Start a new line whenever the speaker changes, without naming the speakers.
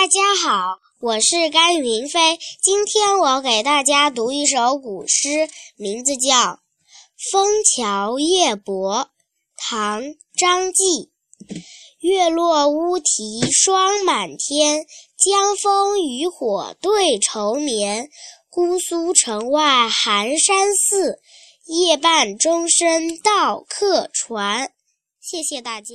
大家好我是甘云飞今天我给大家读一首古诗名字叫枫桥夜泊唐张继。月落乌啼霜满天江枫渔火对愁眠姑苏城外寒山寺夜半钟声到客船。谢谢大家。